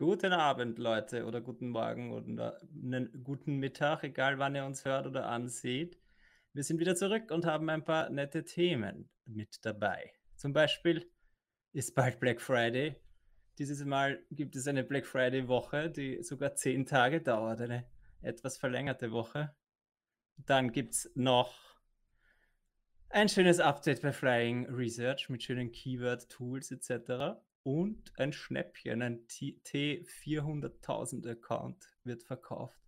Guten Abend, Leute, oder guten Morgen oder einen guten Mittag, egal wann ihr uns hört oder ansieht. Wir sind wieder zurück und haben ein paar nette Themen mit dabei. Zum Beispiel ist bald Black Friday. Dieses Mal gibt es eine Black Friday-Woche, die sogar zehn Tage dauert, eine etwas verlängerte Woche. Dann gibt es noch ein schönes Update bei Flying Research mit schönen Keyword-Tools etc und ein Schnäppchen, ein T400.000 Account wird verkauft.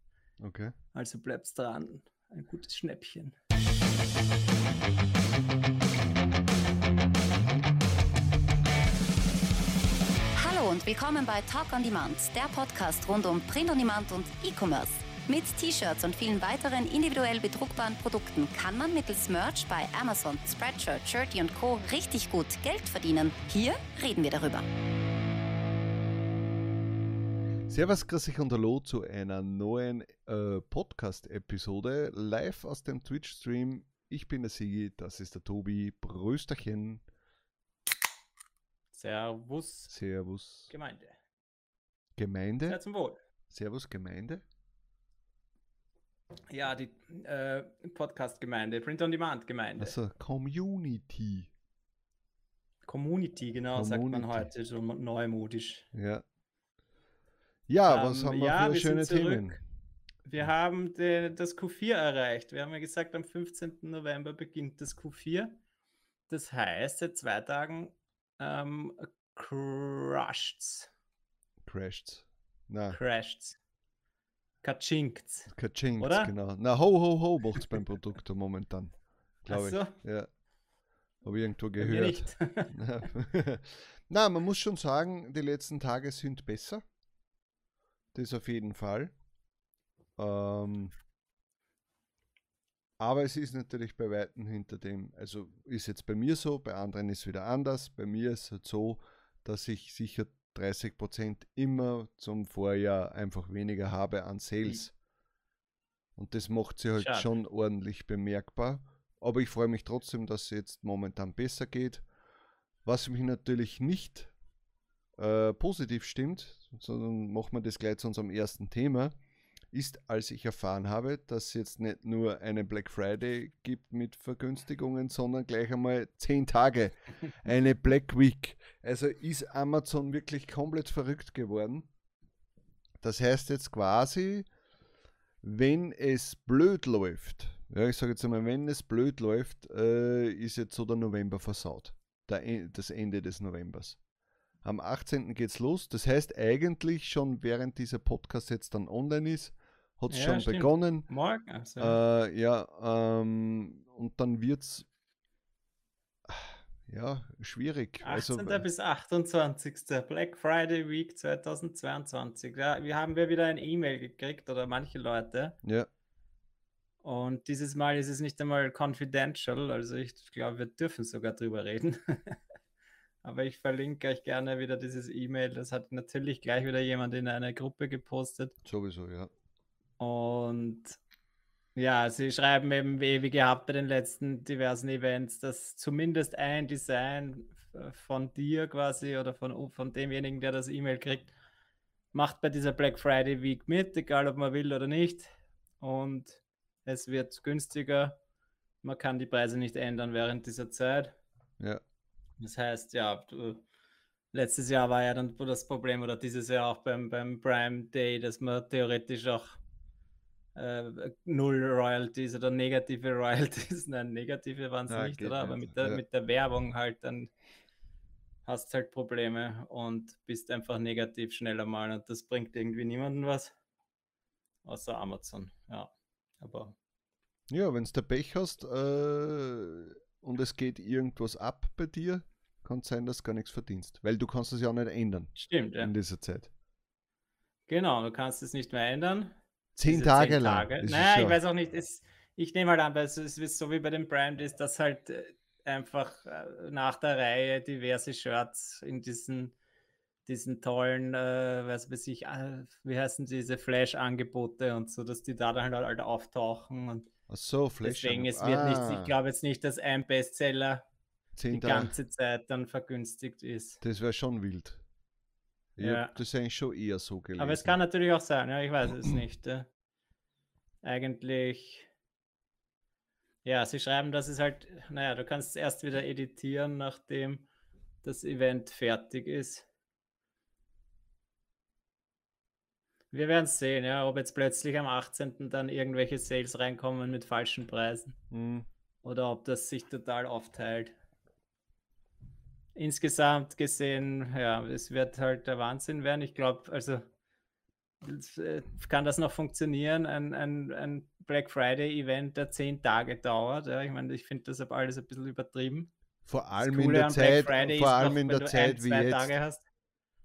Okay. Also bleibst dran. Ein gutes Schnäppchen. Hallo und willkommen bei Talk on Demand, der Podcast rund um Print on Demand und E-Commerce. Mit T-Shirts und vielen weiteren individuell bedruckbaren Produkten kann man mittels Merch bei Amazon, Spreadshirt, Shirty und Co. richtig gut Geld verdienen. Hier reden wir darüber. Servus, grüß dich und hallo zu einer neuen äh, Podcast-Episode live aus dem Twitch-Stream. Ich bin der Sigi, das ist der Tobi. Brösterchen. Servus. Servus. Gemeinde. Gemeinde? Sehr zum Wohl. Servus, Gemeinde. Ja, die äh, Podcast-Gemeinde, Print-on-Demand-Gemeinde. Also Community. Community, genau, Community. sagt man heute so neumodisch. Ja. Ja, was Ähm, haben wir ja, für wir schöne. Themen? Wir haben den, das Q4 erreicht. Wir haben ja gesagt, am 15. November beginnt das Q4. Das heißt, seit zwei Tagen ähm, crasht's. Crashed. Na, Crasht's. Katschinkt's. Kachinks, Oder? genau. Na, ho, ho, ho macht's beim Produkt momentan. Glaube so, ich. Ja. Habe ich irgendwo gehört. nicht. Na, man muss schon sagen, die letzten Tage sind besser. Das auf jeden Fall. Ähm, aber es ist natürlich bei Weitem hinter dem, also ist jetzt bei mir so, bei anderen ist wieder anders. Bei mir ist es halt so, dass ich sicher 30% immer zum Vorjahr einfach weniger habe an Sales. Und das macht sie halt Schade. schon ordentlich bemerkbar. Aber ich freue mich trotzdem, dass es jetzt momentan besser geht. Was mich natürlich nicht äh, positiv stimmt, sondern machen wir das gleich zu unserem ersten Thema, ist, als ich erfahren habe, dass es jetzt nicht nur einen Black Friday gibt mit Vergünstigungen, sondern gleich einmal 10 Tage, eine Black Week. Also ist Amazon wirklich komplett verrückt geworden. Das heißt jetzt quasi, wenn es blöd läuft, ja, ich sage jetzt einmal, wenn es blöd läuft, äh, ist jetzt so der November versaut. Der, En- das Ende des Novembers. Am 18. geht's los. Das heißt eigentlich schon, während dieser Podcast jetzt dann online ist, hat es Ja, schon stimmt. begonnen. Morgen. Also, Äh, ja, ähm, und dann wird's ja schwierig. 18. Also, bis 28. Black Friday Week 2022. Ja, wir haben wir wieder ein E-Mail gekriegt oder manche Leute. ja, Und dieses Mal ist es nicht einmal confidential, also ich glaube, wir dürfen sogar drüber reden. Aber ich verlinke euch gerne wieder dieses E-Mail. Das hat natürlich gleich wieder jemand in einer Gruppe gepostet. sowieso, ja. Und ja, sie schreiben eben wie, wie gehabt bei den letzten diversen Events, dass zumindest ein Design von dir quasi oder von, von demjenigen, der das E-Mail kriegt, macht bei dieser Black Friday Week mit, egal ob man will oder nicht. Und es wird günstiger. Man kann die Preise nicht ändern während dieser Zeit. Ja, Das heißt, ja, du, letztes Jahr war ja dann das Problem oder dieses Jahr auch beim, beim Prime Day, dass man theoretisch auch äh, null Royalties oder negative Royalties, nein, negative waren es Ja, nicht, oder? Aber nicht, mit der, ja. mit der Werbung halt dann hast halt Probleme und bist einfach negativ schneller mal und das bringt irgendwie niemanden was. Außer Amazon, ja. Aber ja wenn du Pech hast äh, und es geht irgendwas ab bei dir, kann es sein, dass du gar nichts verdienst. Weil du kannst es ja auch nicht ändern stimmt, ja. in dieser Zeit. Genau, du kannst es nicht mehr ändern. Zehn Tage zehn lang. Tage. Naja, ich schon- weiß auch nicht, es, ich nehme halt an, weil es ist so wie bei dem Prime ist, dass halt äh, einfach äh, nach der Reihe diverse Shirts in diesen, diesen tollen, äh, was weiß ich, äh, wie heißen diese Flash-Angebote und so, dass die da dann halt, halt auftauchen und Ach so, Flash. deswegen, es wird nicht, ich glaube jetzt nicht, dass ein Bestseller die ganze Zeit dann vergünstigt ist. Das wäre schon wild. Ich Ja. habe das eigentlich schon eher so gelesen. Aber es kann natürlich auch sein, ja, ich weiß es nicht. Äh. Eigentlich, ja, sie schreiben, dass es halt, naja, du kannst es erst wieder editieren, nachdem das Event fertig ist. Wir werden sehen, ja, ob jetzt plötzlich am 18. dann irgendwelche Sales reinkommen mit falschen Preisen Hm, oder ob das sich total aufteilt. Insgesamt gesehen, ja, es wird halt der Wahnsinn werden. Ich glaube, also äh, kann das noch funktionieren, ein, ein, ein Black Friday-Event, der zehn Tage dauert. Ja, ich meine, ich finde das alles ein bisschen übertrieben. Vor allem in der Zeit, Friday vor allem noch, in der du ein, Zeit wie jetzt.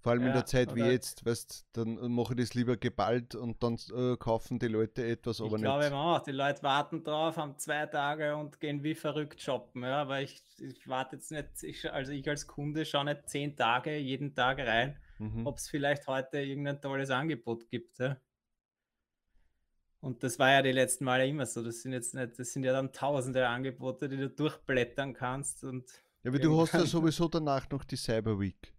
Vor allem in Ja, der Zeit wie jetzt, weißt dann mache ich das lieber geballt und dann äh, kaufen die Leute etwas, Ich aber glaube nicht. auch, die Leute warten drauf, haben zwei Tage und gehen wie verrückt shoppen. Ja, aber ich, ich warte jetzt nicht, ich, also ich als Kunde schaue nicht zehn Tage jeden Tag rein, Mhm. ob es vielleicht heute irgendein tolles Angebot gibt. Ja? Und das war ja die letzten Male immer so. Das sind jetzt nicht, das sind ja dann tausende Angebote, die du durchblättern kannst und Ja, aber du hast ja sowieso danach noch die Cyber Week.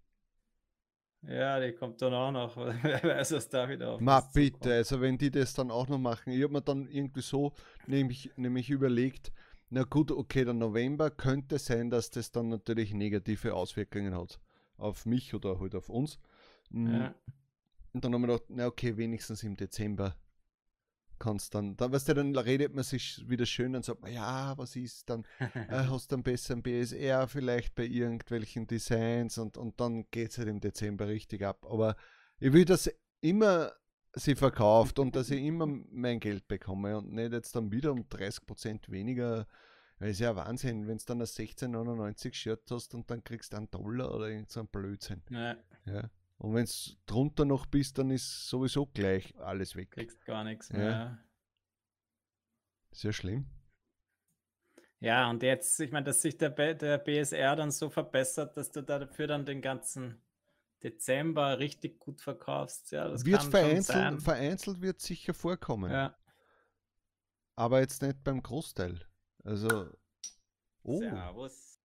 Ja, die kommt dann auch noch. Wer weiß, was da wieder auf Ma zukommt. bitte, also wenn die das dann auch noch machen, ich habe mir dann irgendwie so nämlich, nämlich überlegt, na gut, okay, der November könnte sein, dass das dann natürlich negative Auswirkungen hat auf mich oder halt auf uns. Mm, Ja. Und dann haben wir gedacht, na okay, wenigstens im Dezember kannst dann, dann weißt du, dann redet man sich wieder schön und sagt man, ja, was ist dann, äh, hast dann besser ein BSR vielleicht bei irgendwelchen Designs und, und dann geht es halt im Dezember richtig ab. Aber ich will, dass immer sie verkauft und dass ich immer mein Geld bekomme und nicht jetzt dann wieder um 30% weniger. Das ist ja Wahnsinn, wenn du dann ein 16,99 Shirt hast und dann kriegst du einen Dollar oder irgend so einen Blödsinn. ja, Ja. Und wenn es drunter noch bist, dann ist sowieso gleich alles weg. kriegst gar nichts mehr. Ja schlimm. Ja, und jetzt, ich meine, dass sich der, B- der BSR dann so verbessert, dass du dafür dann den ganzen Dezember richtig gut verkaufst. Ja, das wird vereinzelt, vereinzelt wird sicher vorkommen. Ja, Aber jetzt nicht beim Großteil. Also. Oh, Servus.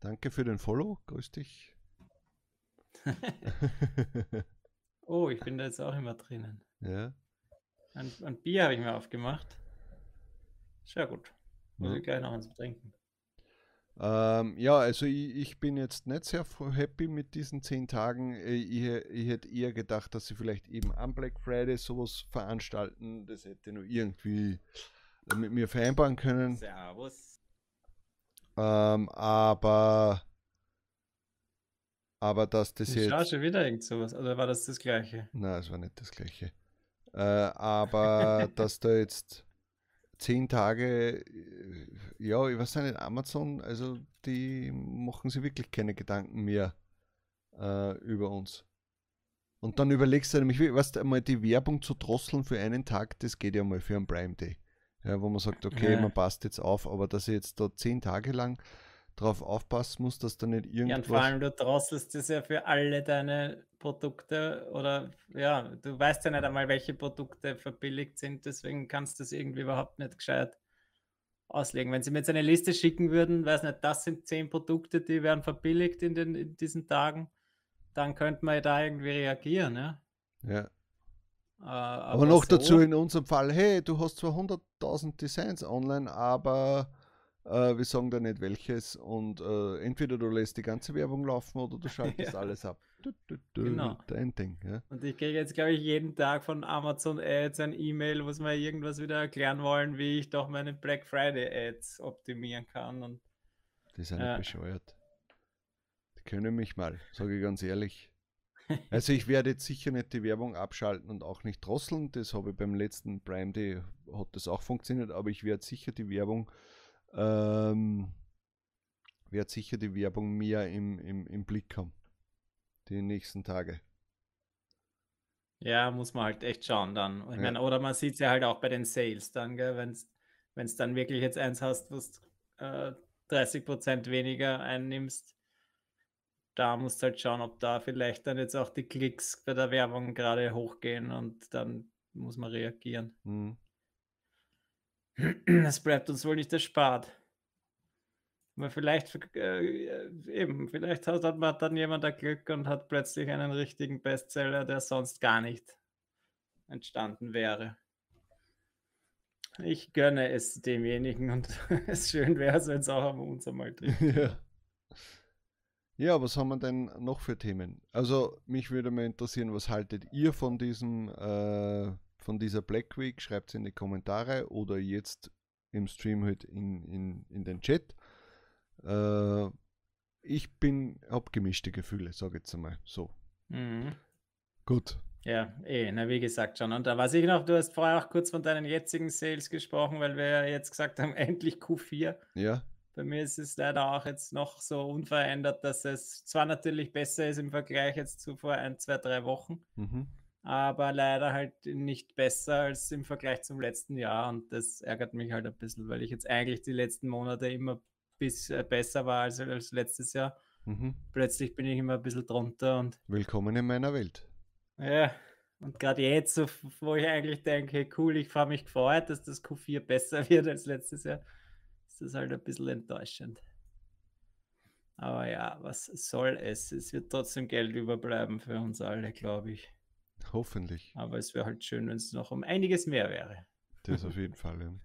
danke für den Follow. Grüß dich. Oh, ich bin da jetzt auch immer drinnen. ja. Ein, ein Bier habe ich mir aufgemacht. Sehr gut. Muss Ja. ich gleich noch eins trinken. Ähm, ja, also ich, ich bin jetzt nicht sehr happy mit diesen zehn Tagen. Äh, Ich, ich hätte eher gedacht, dass sie vielleicht eben am Black Friday sowas veranstalten. Das hätte nur irgendwie mit mir vereinbaren können. Servus. Ähm, aber aber dass das Ich jetzt schon wieder irgend sowas. Oder war das das gleiche? Na, es war nicht das gleiche. Äh, aber dass da jetzt zehn Tage, äh, ja, ich weiß nicht, Amazon, also die machen sich wirklich keine Gedanken mehr äh, über uns. Und dann überlegst du nämlich, weißt du, einmal die Werbung zu drosseln für einen Tag, das geht ja mal für einen Prime Day. Ja, wo man sagt, okay, Ja. man passt jetzt auf, aber dass ich jetzt da zehn Tage lang drauf aufpassen muss, dass da nicht Ja, und vor irgendwas. allem, du drosselst das ja für alle deine Produkte oder ja, du weißt ja nicht einmal, welche Produkte verbilligt sind, deswegen kannst du das irgendwie überhaupt nicht gescheit auslegen. Wenn sie mir jetzt eine Liste schicken würden, weiß nicht, das sind zehn Produkte, die werden verbilligt in, den, in diesen Tagen, dann könnte man ja da irgendwie reagieren, ja. Ja. Äh, Aber, noch dazu so- in unserem Fall, hey, du hast zwar 100.000 Designs online, aber äh, wir sagen da nicht welches und äh, entweder du lässt die ganze Werbung laufen oder du schaltest Ja. alles ab. Du, du, du, Genau. Dein Ding, ja. Und ich kriege jetzt, glaube ich, jeden Tag von Amazon Ads ein E-Mail, wo sie mir irgendwas wieder erklären wollen, wie ich doch meine Black Friday Ads optimieren kann. Und Die sind Ja. bescheuert. Die können mich mal, sage ich ganz ehrlich. Also ich werde jetzt sicher nicht die Werbung abschalten und auch nicht drosseln. Das habe ich beim letzten Prime Day, hat das auch funktioniert, aber ich werde sicher die Werbung, ähm, werde sicher die Werbung mehr im, im, im Blick haben. Die nächsten Tage. ja, muss man halt echt schauen dann. Ja. meine, oder man sieht es ja halt auch bei den Sales dann, wenn es dann wirklich jetzt eins hast, du äh, 30% weniger einnimmst, da musst du halt schauen, ob da vielleicht dann jetzt auch die Klicks bei der Werbung gerade hochgehen und dann muss man reagieren. Hm. Das bleibt uns wohl nicht erspart. Aber vielleicht, äh, eben, vielleicht hat, hat man dann jemand ein Glück und hat plötzlich einen richtigen Bestseller, der sonst gar nicht entstanden wäre. Ich gönne es demjenigen und es schön wäre es, wenn es auch am uns einmal trifft. Ja. Ja, was haben wir denn noch für Themen? Also, mich würde mal interessieren, was haltet ihr von diesem, äh, von dieser Black Week? Schreibt es in die Kommentare oder jetzt im Stream halt in, in, in den Chat. Äh, ich bin, hab gemischte Gefühle, sage ich jetzt einmal so. Mhm. Gut. Ja, eh, na wie gesagt schon. Und da weiß ich noch, du hast vorher auch kurz von deinen jetzigen Sales gesprochen, weil wir ja jetzt gesagt haben, endlich Q4. Ja. Bei mir ist es leider auch jetzt noch so unverändert, dass es zwar natürlich besser ist im Vergleich jetzt zu vor ein, zwei, drei Wochen, Mhm. Aber leider halt nicht besser als im Vergleich zum letzten Jahr. Und das ärgert mich halt ein bisschen, weil ich jetzt eigentlich die letzten Monate immer bis äh, besser war als, als letztes Jahr. Mhm. Plötzlich bin ich immer ein bisschen drunter und Willkommen in meiner Welt. ja, und gerade jetzt, wo ich eigentlich denke, cool, ich habe mich gefreut, dass das Q4 besser wird als letztes Jahr, ist das halt ein bisschen enttäuschend. Aber ja, was soll es? Es wird trotzdem Geld überbleiben für uns alle, glaube ich. Hoffentlich. Aber es wäre halt schön, wenn es noch um einiges mehr wäre. Das auf jeden Fall. Ja.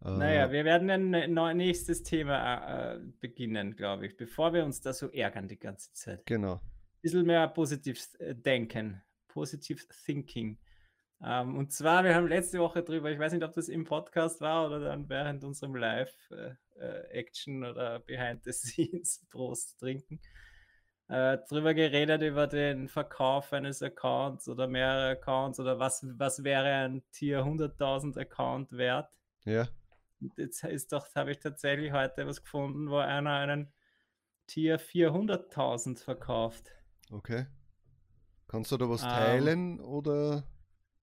Naja, Äh, wir werden ein nächstes Thema äh, beginnen, glaube ich, bevor wir uns da so ärgern die ganze Zeit. genau. bisschen mehr positiv äh, denken, positiv thinking. Ähm, und zwar, wir haben letzte Woche drüber, ich weiß nicht, ob das im Podcast war oder dann während unserem Live-Action oder Behind the Scenes Prost trinken, äh, drüber geredet über den Verkauf eines Accounts oder mehrere Accounts oder was, was wäre ein Tier 100.000 Account wert. Ja. Jetzt ist doch, habe ich tatsächlich heute was gefunden, wo einer einen Tier 400.000 verkauft. Okay. Kannst du da was Ähm, teilen oder?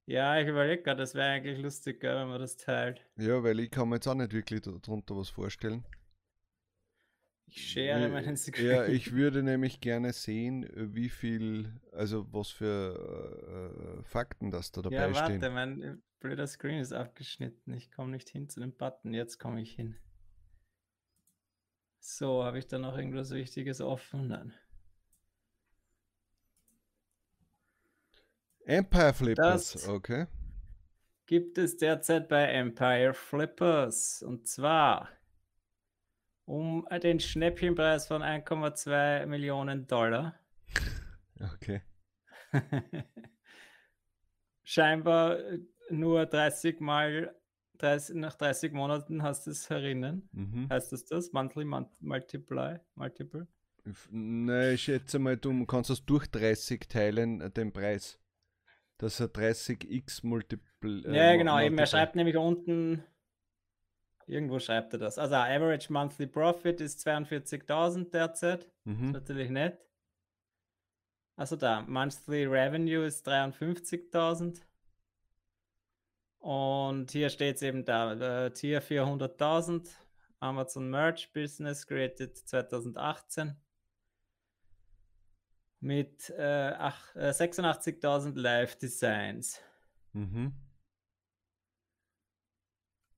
Ja, ich überlege gerade, das wäre eigentlich lustig, wenn man das teilt. Ja, weil ich kann mir jetzt auch nicht wirklich darunter was vorstellen. Ich share Äh, meinen Screen. Ja, ich würde nämlich gerne sehen, äh, wie viel, also was für äh, Fakten das da dabei Ja, warte, stehen. mein äh, blöder Screen ist abgeschnitten. Ich komme nicht hin zu dem Button. Jetzt komme ich hin. So, habe ich da noch irgendwas Wichtiges offen? Nein. Empire Flippers, Das- okay. Gibt es derzeit bei Empire Flippers. Und zwar um den Schnäppchenpreis von 1,2 Millionen Dollar. Okay. Scheinbar äh, nur 30 Mal, 30, nach 30 Monaten hast du es herinnen. Mhm. Heißt das das? Monthly Mon Multiply? Multiple? F- Ne, ich schätze mal, du kannst das durch 30 teilen, äh, den Preis. Das ist 30x Multiple. äh, ja, genau. Eben, er Multiple. schreibt nämlich unten, irgendwo schreibt er das. Also, Average Monthly Profit ist 42.000 derzeit. Ist Mhm. natürlich nett. Also da, Monthly Revenue ist 53.000. Und hier steht es eben da, äh, Tier 400.000, Amazon Merch Business created 2018 mit äh, äh, 86.000 Live Designs. Mhm.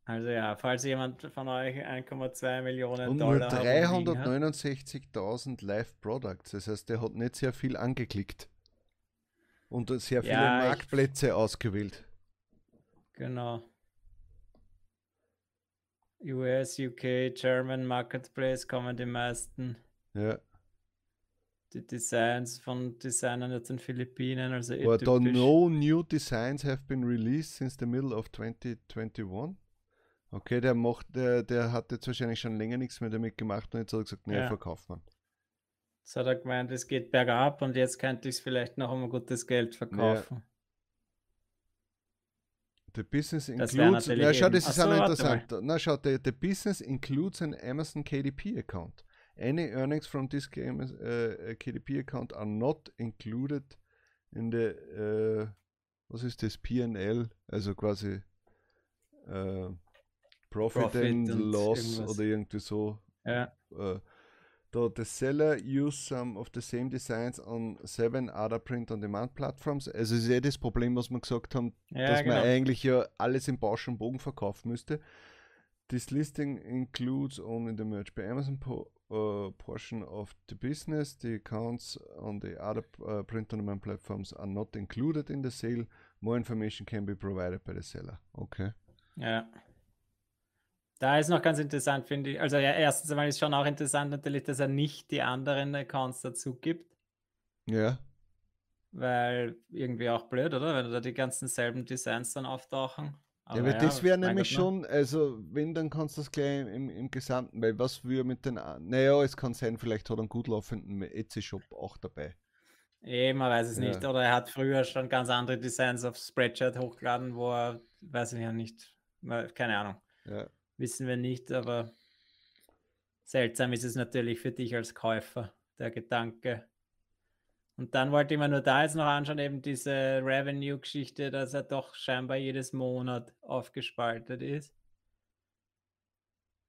Also ja, falls jemand von euch 1,2 Millionen Und nur Dollar hat. 369.000 Live-Products. Das heißt, der hat nicht sehr viel angeklickt. Und sehr viele Ja, ich- Marktplätze ausgewählt. Genau. US, UK, German Marketplace kommen die meisten. Ja. Die Designs von Designern aus den Philippinen, also eh typisch. no new designs have been released since the middle of 2021. Okay, der macht, der, der hat jetzt wahrscheinlich schon länger nichts mehr damit gemacht und jetzt hat er gesagt, nee, Ja. verkauft man. Jetzt hat er gemeint, es geht bergab und jetzt könnte ich es vielleicht noch um ein gutes Geld verkaufen. The business includes. Na, schau, das ist auch interessant. Na, schau, the, the business includes an Amazon KDP account. Any earnings from this game, uh, KDP account are not included in the, uh, was ist das, PL, also quasi uh, Profit, Profit and und Loss irgendwas. oder irgendwie so. Ja, Uh, the, the seller use some of the same designs on seven other print-on-demand platforms. Also es ist eh das Problem, was wir gesagt haben, ja dass genau. man eigentlich ja alles im Bausch und Bogen verkaufen müsste. This listing includes only the merch by Amazon po uh, portion of the business. The accounts on the other uh, print on demand platforms are not included in the sale. More information can be provided by the seller. Okay. Ja. Da ist noch ganz interessant, finde ich. Also ja, erstens einmal ist schon auch interessant natürlich, dass er nicht die anderen Accounts dazu gibt. Ja. Weil irgendwie auch blöd, oder? Wenn da die ganzen selben Designs dann auftauchen. Ja, aber das wäre nämlich schon, also wenn, dann kannst du das gleich im, im Gesamten, weil was wir mit den, naja, es kann sein, vielleicht hat er einen gut laufenden Etsy-Shop auch dabei. Eh, man weiß es ja. nicht. Oder er hat früher schon ganz andere Designs auf Spreadshirt hochgeladen, wo er, weiß ich ja nicht, keine Ahnung. Ja. Wissen wir nicht, aber seltsam ist es natürlich für dich als Käufer, der Gedanke. Und dann wollte ich mir nur da jetzt noch anschauen, eben diese Revenue-Geschichte, dass er doch scheinbar jedes Monat aufgespaltet ist.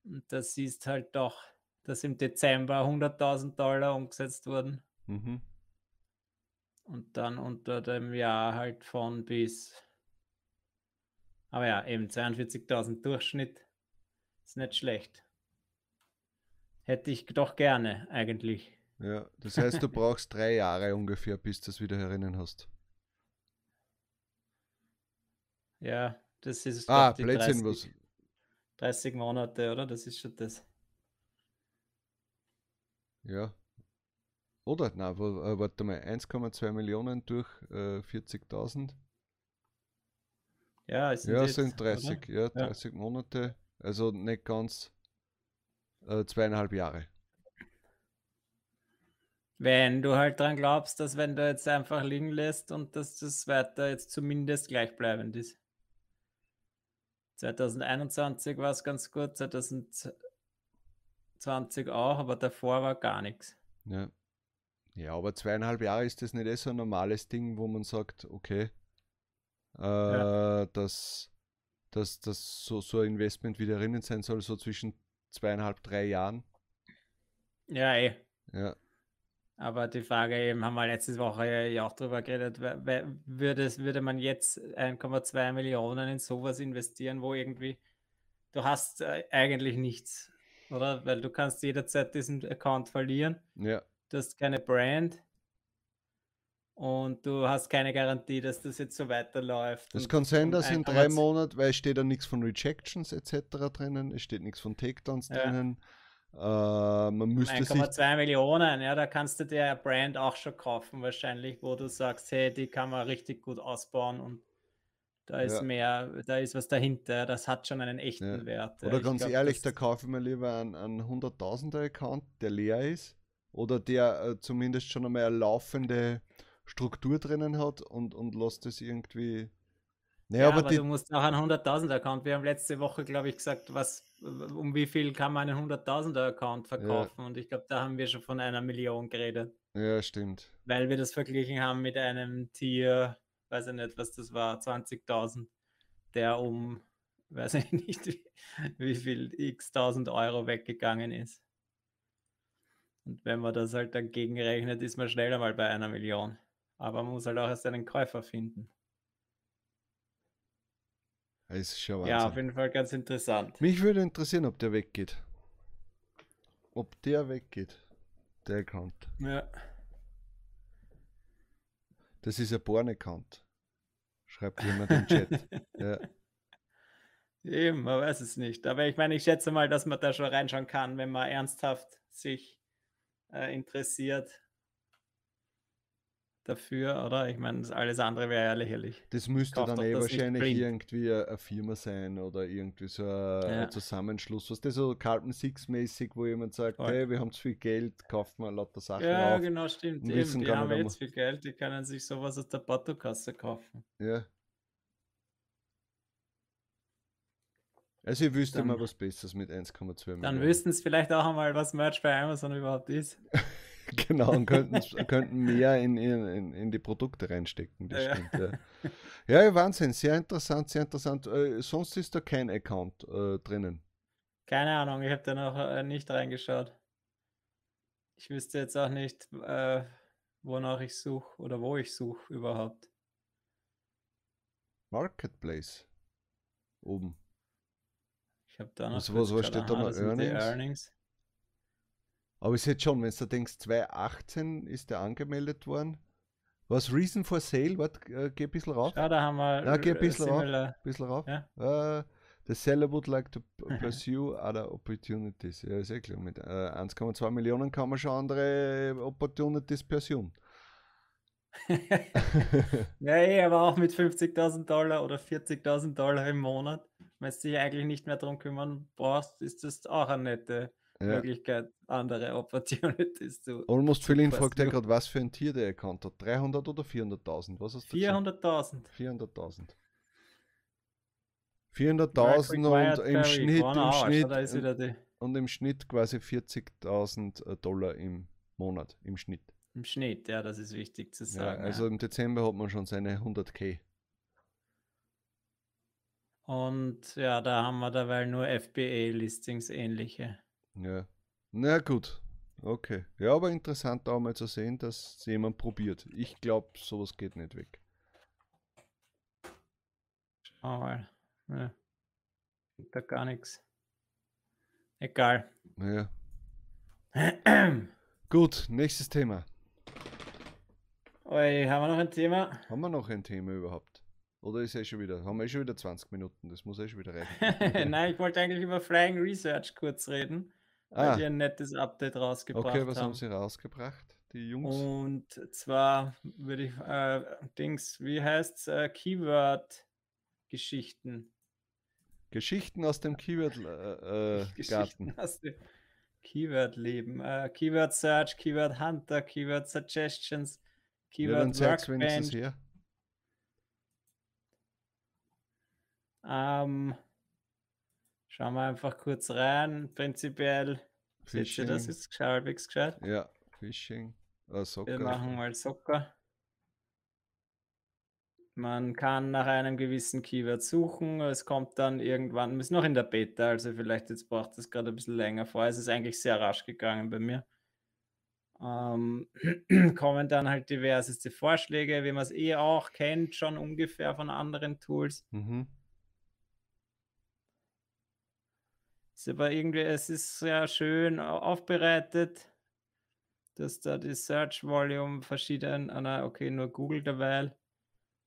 Und das siehst halt doch, dass im Dezember 100.000 Dollar umgesetzt wurden. Mhm. Und dann unter dem Jahr halt von bis. Aber ja, eben 42.000 Durchschnitt. Ist nicht schlecht. Hätte ich doch gerne eigentlich. Ja, das heißt, du brauchst drei Jahre ungefähr, bis du das wieder herinnen hast. Ja, das ist ah, die 30, was. 30 Monate, oder? Das ist schon das. Ja. Oder? Na, äh, warte mal, 1,2 Millionen durch äh, 40.000. Ja, es sind, ja, sind 30, ja, 30 ja. Monate. Also nicht ganz äh, zweieinhalb Jahre. Wenn du halt dran glaubst, dass wenn du jetzt einfach liegen lässt und dass das weiter jetzt zumindest gleichbleibend ist. 2021 war es ganz gut, 2020 auch, aber davor war gar nichts. Ja. Ja, aber zweieinhalb Jahre ist das nicht eh so ein normales Ding, wo man sagt, okay, äh, ja. dass, dass, dass so, so ein Investment wieder drinnen sein soll, so zwischen zweieinhalb, drei Jahren. Ja, eh. Ja. Aber die Frage eben, haben wir letzte Woche ja auch drüber geredet, würde, würde man jetzt 1,2 Millionen in sowas investieren, wo irgendwie du hast äh, eigentlich nichts, oder? Weil du kannst jederzeit diesen Account verlieren. Ja. Du hast keine Brand und du hast keine Garantie, dass das jetzt so weiterläuft. Es kann sein, dass in drei Monaten, weil es steht da nichts von Rejections etc. drinnen, es steht nichts von Takedowns ja. drinnen. Äh, man müsste 1,2 Millionen, ja, da kannst du der Brand auch schon kaufen, wahrscheinlich, wo du sagst, hey, die kann man richtig gut ausbauen und da ist ja. mehr, da ist was dahinter, das hat schon einen echten ja. Wert. Oder ganz glaub, ehrlich, da kaufe ich mir lieber einen, einen 100.000er Account, der leer ist oder der äh, zumindest schon einmal eine laufende Struktur drinnen hat und, und lass das irgendwie naja, ja, aber, aber du musst auch einen 100.000er Account. Wir haben letzte Woche, glaube ich, gesagt, was, um wie viel kann man einen 100.000er Account verkaufen? Ja. Und ich glaube, da haben wir schon von einer Million geredet. Ja, stimmt. Weil wir das verglichen haben mit einem Tier, weiß ich nicht, was das war, 20.000, der um, weiß ich nicht, wie, wie viel x tausend Euro weggegangen ist. Und wenn man das halt dagegen rechnet, ist man schneller mal bei einer Million. Aber man muss halt auch erst einen Käufer finden. Das ist schon Ja, auf jeden Fall ganz interessant. Mich würde interessieren, ob der weggeht. Ob der weggeht. Der Account. Ja. Das ist ein Born-Account. Schreibt jemand im Chat. ja. Eben, man weiß es nicht. Aber ich meine, ich schätze mal, dass man da schon reinschauen kann, wenn man ernsthaft sich äh, interessiert dafür, oder? Ich meine, alles andere wäre ja lächerlich. Das müsste dann eh wahrscheinlich irgendwie eine Firma sein oder irgendwie so ein, ja. Zusammenschluss. Was das so Carlton Six mäßig, wo jemand sagt, Voll. hey, wir haben zu viel Geld, kaufen wir lauter Sachen Ja, auf. genau, stimmt. Eben, die haben jetzt viel Geld, die können sich sowas aus der Portokasse kaufen. Ja. Also ich wüsste dann, mal was Besseres mit 1,2 Millionen. Dann wüssten es vielleicht auch einmal, was Merch bei Amazon überhaupt ist. genau, und könnten, mehr in, in, in die Produkte reinstecken. Das ja. stimmt, ja. ja, Wahnsinn, sehr interessant, sehr interessant. Äh, sonst ist da kein Account äh, drinnen. Keine Ahnung, ich habe da noch äh, nicht reingeschaut. Ich wüsste jetzt auch nicht, äh, wonach ich suche oder wo ich suche überhaupt. Marketplace. Oben. Ich habe da noch. Was, was, was steht da noch? Earnings? Aber ich sehe schon, wenn du denkst, 2018 ist der angemeldet worden. Was Reason for Sale? Warte, äh, geh ein bisschen rauf. Ja, da haben wir. Ja, geh ein bisschen rauf. Bisschen rauf. Ja. Uh, the seller would like to pursue other opportunities. Ja, ist eh klar. Mit äh, 1,2 Millionen kann man schon andere Opportunities pursuen. ja, eh, aber auch mit 50.000 Dollar oder 40.000 Dollar im Monat, wenn du dich eigentlich nicht mehr darum kümmern brauchst, ist das auch eine nette. Möglichkeit, andere Opportunities zu. Almost Feeling fragt er gerade, was für ein Tier der erkannt hat. 300 oder 400.000? Was hast du 400.000. 400.000. 400.000 und im Schnitt, im Schnitt und, und im Schnitt quasi 40.000 Dollar im Monat, im Schnitt. Im Schnitt, ja, das ist wichtig zu sagen. Ja, also ja. im Dezember hat man schon seine 100k. Und ja, da haben wir dabei nur FBA-Listings ähnliche. Ja. Na gut. Okay. Ja, aber interessant auch mal zu sehen, dass jemand probiert. Ich glaube, sowas geht nicht weg. Schau mal. Ja. Da gar nichts. Egal. Ja. Gut, nächstes Thema. Oi, haben wir noch ein Thema? Haben wir noch ein Thema überhaupt? Oder ist eh schon wieder, haben wir eh schon wieder 20 Minuten, das muss eh schon wieder reichen. Nein, ich wollte eigentlich über Flying Research kurz reden, weil ah. die ein nettes Update rausgebracht haben. Okay, was haben. haben sie rausgebracht, die Jungs? Und zwar würde ich, äh, Dings, wie heißt's, äh, Keyword-Geschichten. Geschichten aus dem Keyword-Garten. Äh, Geschichten aus dem Keyword-Leben. Äh, Keyword Search, Keyword Hunter, Keyword Suggestions, Keyword ja, Workbench. Her. Ähm, schauen wir einfach kurz rein. Prinzipiell, Phishing. das ist halbwegs gescheit. Ja, Phishing. Uh, Wir machen mal Soccer. Man kann nach einem gewissen Keyword suchen. Es kommt dann irgendwann, sind noch in der Beta, also vielleicht jetzt braucht es gerade ein bisschen länger vor. Es ist eigentlich sehr rasch gegangen bei mir ähm, kommen dann halt diverseste Vorschläge, wie man es eh auch kennt, schon ungefähr von anderen Tools. Mhm. Ist aber irgendwie, es ist sehr schön aufbereitet, dass da die Search Volume verschieden, ah, okay, nur Google derweil.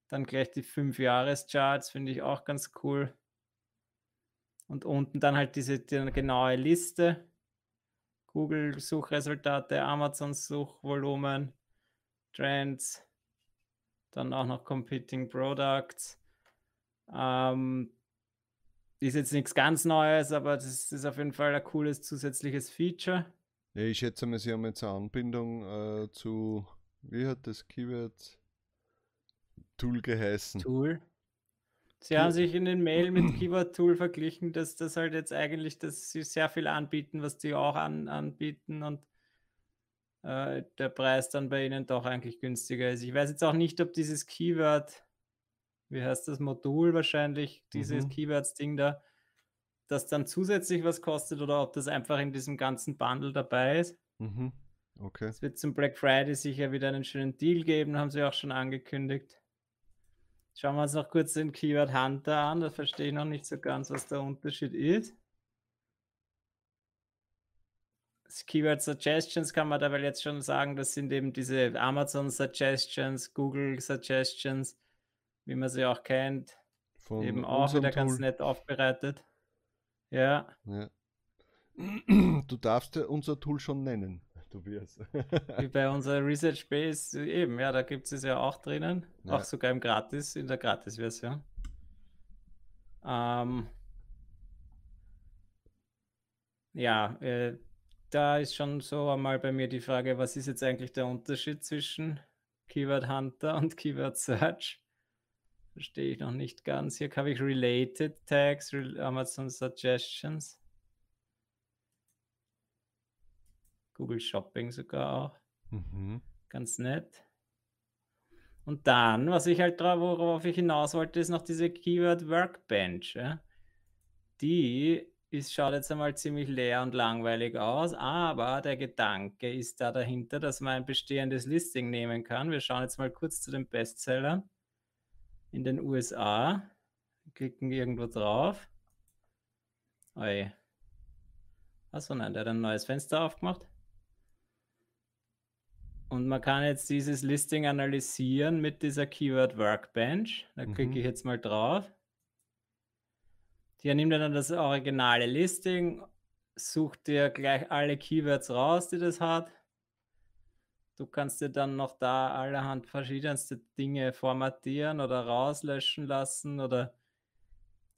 Dann gleich die 5-Jahres-Charts, finde ich auch ganz cool. Und unten dann halt diese die genaue Liste Google-Suchresultate, Amazon-Suchvolumen, Trends, dann auch noch Competing Products. Ähm, ist jetzt nichts ganz Neues, aber das ist auf jeden Fall ein cooles zusätzliches Feature. Ja, ich schätze mal, Sie haben jetzt eine Anbindung äh, zu, wie hat das Keyword Tool geheißen? Tool. Sie haben sich in den Mail mit Keyword Tool verglichen, dass das halt jetzt eigentlich, dass sie sehr viel anbieten, was die auch an, anbieten und äh, der Preis dann bei ihnen doch eigentlich günstiger ist. Ich weiß jetzt auch nicht, ob dieses Keyword, wie heißt das Modul wahrscheinlich, dieses mhm. Keywords-Ding da, das dann zusätzlich was kostet oder ob das einfach in diesem ganzen Bundle dabei ist. Mhm. Okay. Es wird zum Black Friday sicher wieder einen schönen Deal geben, haben sie auch schon angekündigt. Schauen wir uns noch kurz den Keyword Hunter an. Da verstehe ich noch nicht so ganz, was der Unterschied ist. Das Keyword Suggestions kann man dabei jetzt schon sagen, das sind eben diese Amazon Suggestions, Google Suggestions, wie man sie auch kennt. Von eben auch wieder Tool. ganz nett aufbereitet. Ja. ja. Du darfst unser Tool schon nennen. Tobias. Wie bei unserer Research Base eben, ja, da gibt es ja auch drinnen, ja. auch sogar im Gratis, in der Gratis-Version. Ähm, ja, äh, da ist schon so einmal bei mir die Frage, was ist jetzt eigentlich der Unterschied zwischen Keyword Hunter und Keyword Search? Verstehe ich noch nicht ganz. Hier habe ich Related Tags, Amazon Suggestions. Google Shopping sogar auch. Mhm. Ganz nett. Und dann, was ich halt drauf, worauf ich hinaus wollte, ist noch diese Keyword Workbench. Ja? Die ist, schaut jetzt einmal ziemlich leer und langweilig aus, aber der Gedanke ist da dahinter, dass man ein bestehendes Listing nehmen kann. Wir schauen jetzt mal kurz zu den Bestsellern in den USA. Klicken irgendwo drauf. Oi. Achso, nein, der hat ein neues Fenster aufgemacht. Und man kann jetzt dieses Listing analysieren mit dieser Keyword Workbench. Da klicke Mhm. ich jetzt mal drauf. Hier nimmt er dann das originale Listing, sucht dir gleich alle Keywords raus, die das hat. Du kannst dir dann noch da allerhand verschiedenste Dinge formatieren oder rauslöschen lassen oder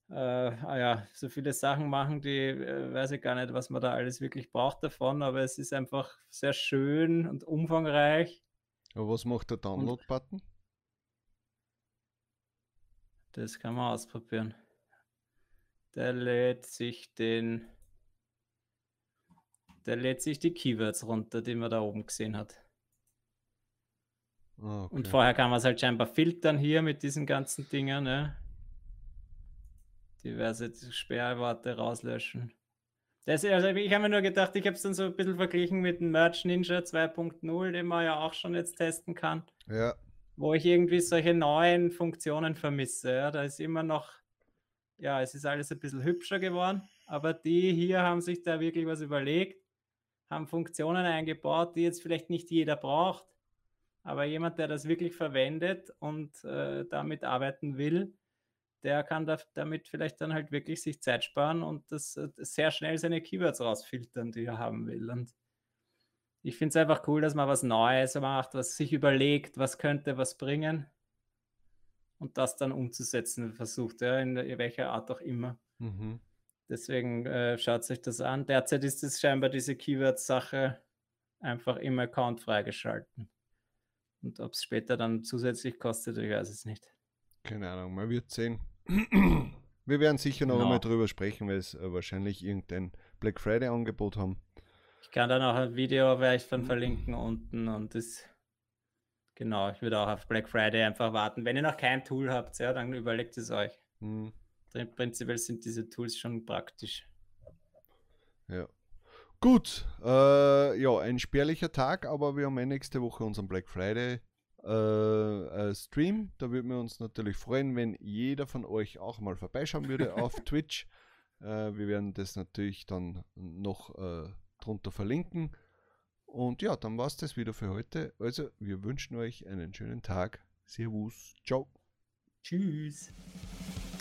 äh, ah ja, so viele Sachen machen, die äh, weiß ich gar nicht, was man da alles wirklich braucht davon, aber es ist einfach sehr schön und umfangreich. Aber was macht der Download-Button? Das kann man ausprobieren. Der lädt sich den. Der lädt sich die Keywords runter, die man da oben gesehen hat. Okay. Und vorher kann man es halt scheinbar filtern hier mit diesen ganzen Dingen, ne? Diverse Sperrworte rauslöschen. Das, also ich habe mir nur gedacht, ich habe es dann so ein bisschen verglichen mit dem Merch Ninja 2.0, den man ja auch schon jetzt testen kann, ja, wo ich irgendwie solche neuen Funktionen vermisse. Ja? Da ist immer noch, ja, es ist alles ein bisschen hübscher geworden, aber die hier haben sich da wirklich was überlegt, haben Funktionen eingebaut, die jetzt vielleicht nicht jeder braucht, aber jemand, der das wirklich verwendet und äh, damit arbeiten will, der kann da, damit vielleicht dann halt wirklich sich Zeit sparen und das, äh, sehr schnell seine Keywords rausfiltern, die er haben will. Und ich finde es einfach cool, dass man was Neues macht, was sich überlegt, was könnte was bringen und das dann umzusetzen versucht, ja, in, welcher Art auch immer. mhm. Deswegen äh, schaut sich das an. Derzeit ist es scheinbar diese Keyword-Sache einfach im Account freigeschalten. Und ob es später dann zusätzlich kostet, ich weiß es nicht. keine Ahnung, man wird sehen. Wir werden sicher noch Genau. einmal drüber sprechen, weil es äh, wahrscheinlich irgendein Black Friday Angebot haben. Ich kann dann auch ein Video vielleicht dann verlinken unten und das. Genau, ich würde auch auf Black Friday einfach warten. Wenn ihr noch kein Tool habt, ja, dann überlegt es euch. Hm, Drin- Prinzipiell sind diese Tools schon praktisch. ja. Gut, äh, ja, ein spärlicher Tag, aber wir haben eh nächste Woche unseren Black Friday äh, äh, Stream. Da würden wir uns natürlich freuen, wenn jeder von euch auch mal vorbeischauen würde auf Twitch. Äh, wir werden das natürlich dann noch äh, drunter verlinken. Und ja, dann war es das wieder für heute. Also, wir wünschen euch einen schönen Tag. Servus, ciao. Tschüss.